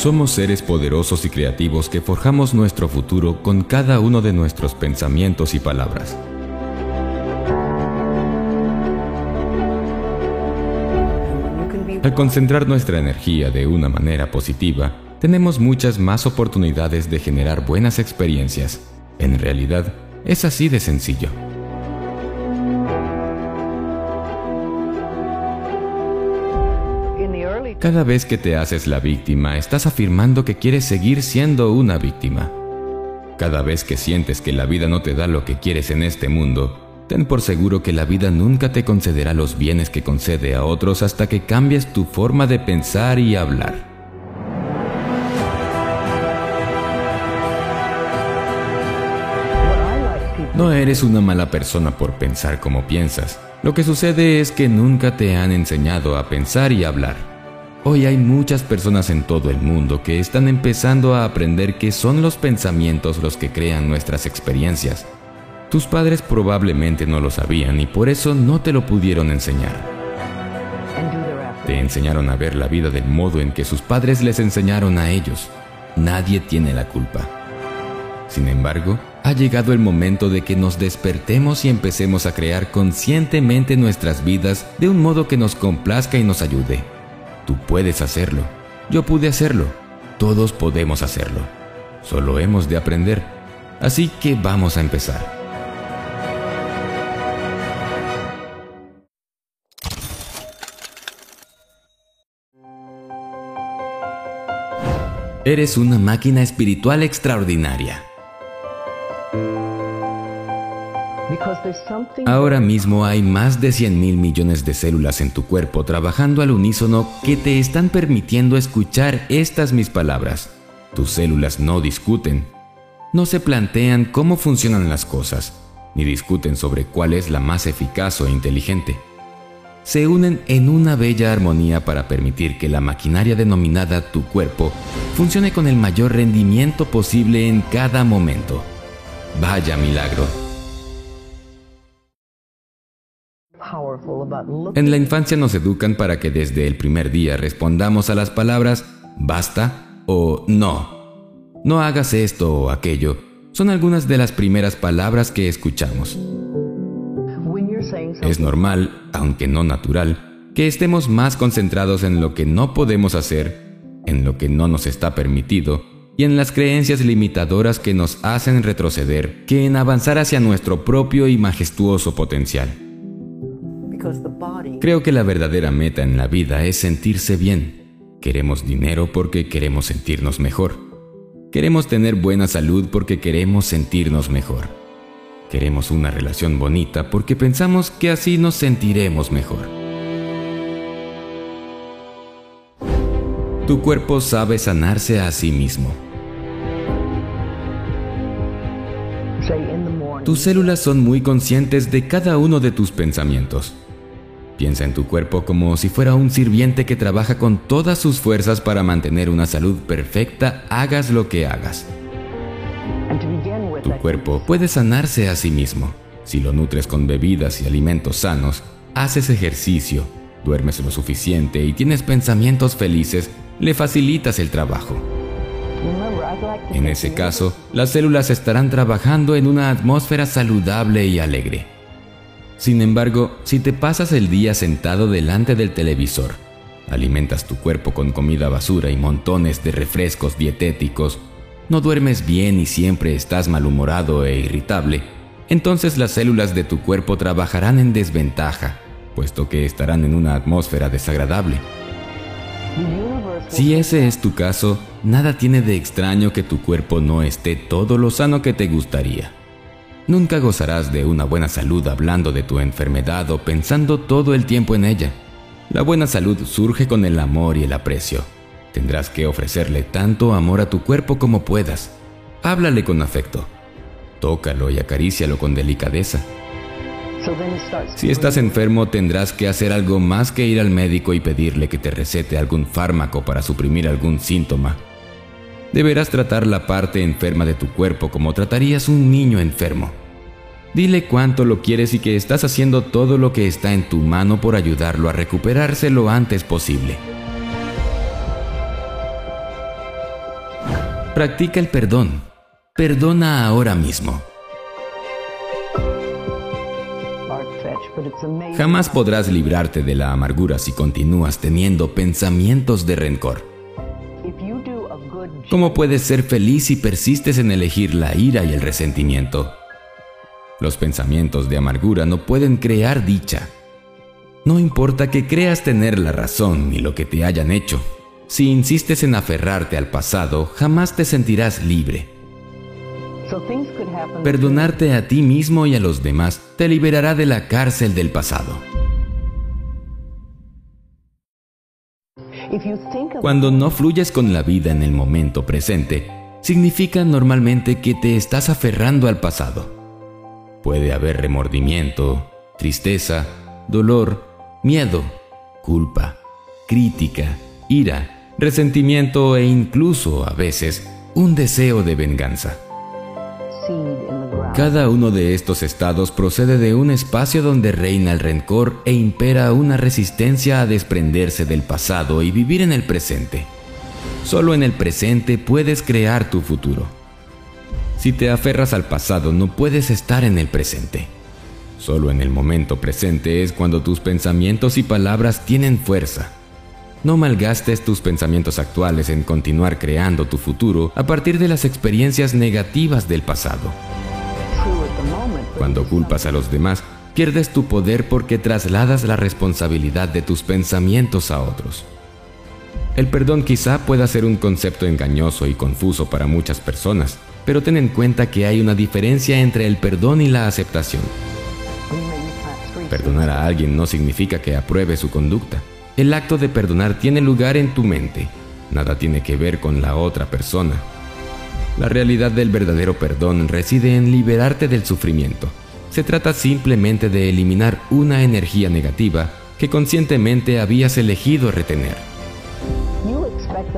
Somos seres poderosos y creativos que forjamos nuestro futuro con cada uno de nuestros pensamientos y palabras. Al concentrar nuestra energía de una manera positiva, tenemos muchas más oportunidades de generar buenas experiencias. En realidad, es así de sencillo. Cada vez que te haces la víctima, estás afirmando que quieres seguir siendo una víctima. Cada vez que sientes que la vida no te da lo que quieres en este mundo, ten por seguro que la vida nunca te concederá los bienes que concede a otros hasta que cambies tu forma de pensar y hablar. No eres una mala persona por pensar como piensas. Lo que sucede es que nunca te han enseñado a pensar y hablar. Hoy hay muchas personas en todo el mundo que están empezando a aprender que son los pensamientos los que crean nuestras experiencias. Tus padres probablemente no lo sabían y por eso no te lo pudieron enseñar. Te enseñaron a ver la vida del modo en que sus padres les enseñaron a ellos. Nadie tiene la culpa. Sin embargo, ha llegado el momento de que nos despertemos y empecemos a crear conscientemente nuestras vidas de un modo que nos complazca y nos ayude. Tú puedes hacerlo. Yo pude hacerlo. Todos podemos hacerlo. Solo hemos de aprender. Así que vamos a empezar. Eres una máquina espiritual extraordinaria. Ahora mismo hay más de 100 mil millones de células en tu cuerpo trabajando al unísono que te están permitiendo escuchar estas mis palabras. Tus células no discuten, no se plantean cómo funcionan las cosas, ni discuten sobre cuál es la más eficaz o inteligente. Se unen en una bella armonía para permitir que la maquinaria denominada tu cuerpo funcione con el mayor rendimiento posible en cada momento. Vaya milagro. En la infancia nos educan para que desde el primer día respondamos a las palabras basta o no. No hagas esto o aquello. Son algunas de las primeras palabras que escuchamos. Es normal, aunque no natural, que estemos más concentrados en lo que no podemos hacer, en lo que no nos está permitido y en las creencias limitadoras que nos hacen retroceder que en avanzar hacia nuestro propio y majestuoso potencial. Creo que la verdadera meta en la vida es sentirse bien. Queremos dinero porque queremos sentirnos mejor. Queremos tener buena salud porque queremos sentirnos mejor. Queremos una relación bonita porque pensamos que así nos sentiremos mejor. Tu cuerpo sabe sanarse a sí mismo. Tus células son muy conscientes de cada uno de tus pensamientos. Piensa en tu cuerpo como si fuera un sirviente que trabaja con todas sus fuerzas para mantener una salud perfecta, hagas lo que hagas. Tu cuerpo puede sanarse a sí mismo. Si lo nutres con bebidas y alimentos sanos, haces ejercicio, duermes lo suficiente y tienes pensamientos felices, le facilitas el trabajo. En ese caso, las células estarán trabajando en una atmósfera saludable y alegre. Sin embargo, si te pasas el día sentado delante del televisor, alimentas tu cuerpo con comida basura y montones de refrescos dietéticos, no duermes bien y siempre estás malhumorado e irritable, entonces las células de tu cuerpo trabajarán en desventaja, puesto que estarán en una atmósfera desagradable. Si ese es tu caso, nada tiene de extraño que tu cuerpo no esté todo lo sano que te gustaría. Nunca gozarás de una buena salud hablando de tu enfermedad o pensando todo el tiempo en ella. La buena salud surge con el amor y el aprecio. Tendrás que ofrecerle tanto amor a tu cuerpo como puedas. Háblale con afecto. Tócalo y acarícialo con delicadeza. Si estás enfermo tendrás que hacer algo más que ir al médico y pedirle que te recete algún fármaco para suprimir algún síntoma. Deberás tratar la parte enferma de tu cuerpo como tratarías un niño enfermo. Dile cuánto lo quieres y que estás haciendo todo lo que está en tu mano por ayudarlo a recuperarse lo antes posible. Practica el perdón. Perdona ahora mismo. Jamás podrás librarte de la amargura si continúas teniendo pensamientos de rencor. ¿Cómo puedes ser feliz si persistes en elegir la ira y el resentimiento? Los pensamientos de amargura no pueden crear dicha. No importa que creas tener la razón ni lo que te hayan hecho. Si insistes en aferrarte al pasado, jamás te sentirás libre. Perdonarte a ti mismo y a los demás te liberará de la cárcel del pasado. Cuando no fluyes con la vida en el momento presente, significa normalmente que te estás aferrando al pasado. Puede haber remordimiento, tristeza, dolor, miedo, culpa, crítica, ira, resentimiento e incluso, a veces, un deseo de venganza. Cada uno de estos estados procede de un espacio donde reina el rencor e impera una resistencia a desprenderse del pasado y vivir en el presente. Solo en el presente puedes crear tu futuro. Si te aferras al pasado no puedes estar en el presente. Solo en el momento presente es cuando tus pensamientos y palabras tienen fuerza. No malgastes tus pensamientos actuales en continuar creando tu futuro a partir de las experiencias negativas del pasado. Cuando culpas a los demás, pierdes tu poder porque trasladas la responsabilidad de tus pensamientos a otros. El perdón quizá pueda ser un concepto engañoso y confuso para muchas personas, pero ten en cuenta que hay una diferencia entre el perdón y la aceptación. Perdonar a alguien no significa que apruebe su conducta. El acto de perdonar tiene lugar en tu mente. Nada tiene que ver con la otra persona. La realidad del verdadero perdón reside en liberarte del sufrimiento. Se trata simplemente de eliminar una energía negativa que conscientemente habías elegido retener.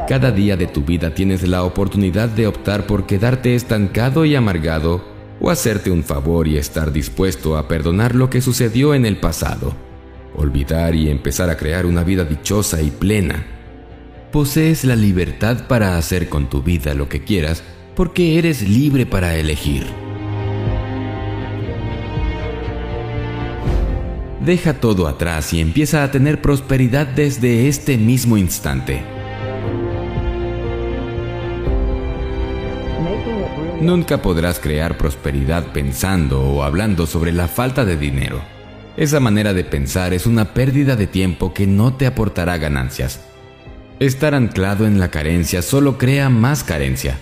Cada día de tu vida tienes la oportunidad de optar por quedarte estancado y amargado o hacerte un favor y estar dispuesto a perdonar lo que sucedió en el pasado, olvidar y empezar a crear una vida dichosa y plena. Posees la libertad para hacer con tu vida lo que quieras porque eres libre para elegir. Deja todo atrás y empieza a tener prosperidad desde este mismo instante. Nunca podrás crear prosperidad pensando o hablando sobre la falta de dinero. Esa manera de pensar es una pérdida de tiempo que no te aportará ganancias. Estar anclado en la carencia solo crea más carencia.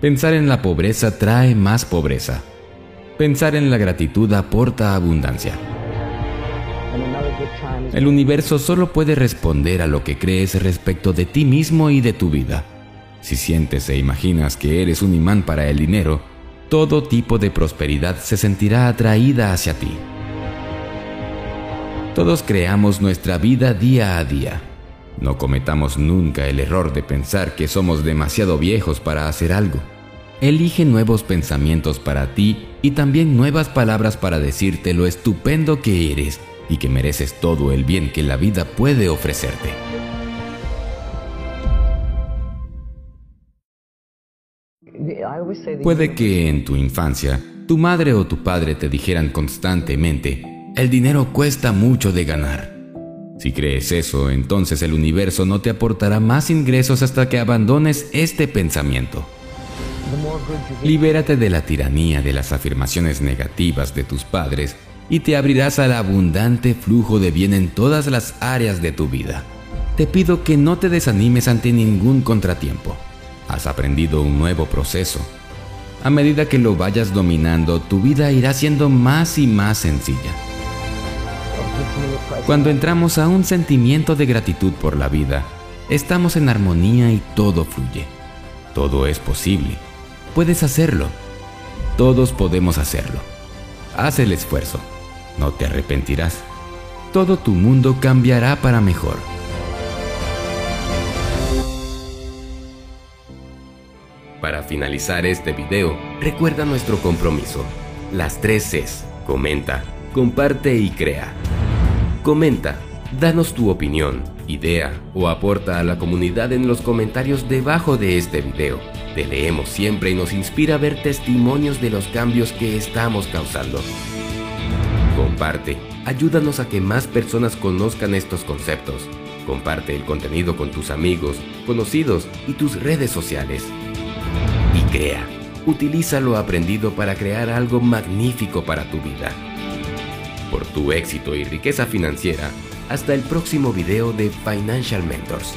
Pensar en la pobreza trae más pobreza. Pensar en la gratitud aporta abundancia. El universo solo puede responder a lo que crees respecto de ti mismo y de tu vida. Si sientes e imaginas que eres un imán para el dinero, todo tipo de prosperidad se sentirá atraída hacia ti. Todos creamos nuestra vida día a día. No cometamos nunca el error de pensar que somos demasiado viejos para hacer algo. Elige nuevos pensamientos para ti y también nuevas palabras para decirte lo estupendo que eres y que mereces todo el bien que la vida puede ofrecerte. Puede que en tu infancia tu madre o tu padre te dijeran constantemente, el dinero cuesta mucho de ganar. Si crees eso, entonces el universo no te aportará más ingresos hasta que abandones este pensamiento. Libérate de la tiranía de las afirmaciones negativas de tus padres y te abrirás al abundante flujo de bien en todas las áreas de tu vida. Te pido que no te desanimes ante ningún contratiempo has aprendido un nuevo proceso. A medida que lo vayas dominando, tu vida irá siendo más y más sencilla. Cuando entramos a un sentimiento de gratitud por la vida, estamos en armonía y todo fluye. Todo es posible. Puedes hacerlo. Todos podemos hacerlo. Haz el esfuerzo. No te arrepentirás. Todo tu mundo cambiará para mejor. Para finalizar este video, recuerda nuestro compromiso. Las tres Cs. Comenta, comparte y crea. Comenta, danos tu opinión, idea o aporta a la comunidad en los comentarios debajo de este video. Te leemos siempre y nos inspira ver testimonios de los cambios que estamos causando. Comparte, ayúdanos a que más personas conozcan estos conceptos. Comparte el contenido con tus amigos, conocidos y tus redes sociales. Y crea, utiliza lo aprendido para crear algo magnífico para tu vida. Por tu éxito y riqueza financiera, hasta el próximo video de Financial Mentors.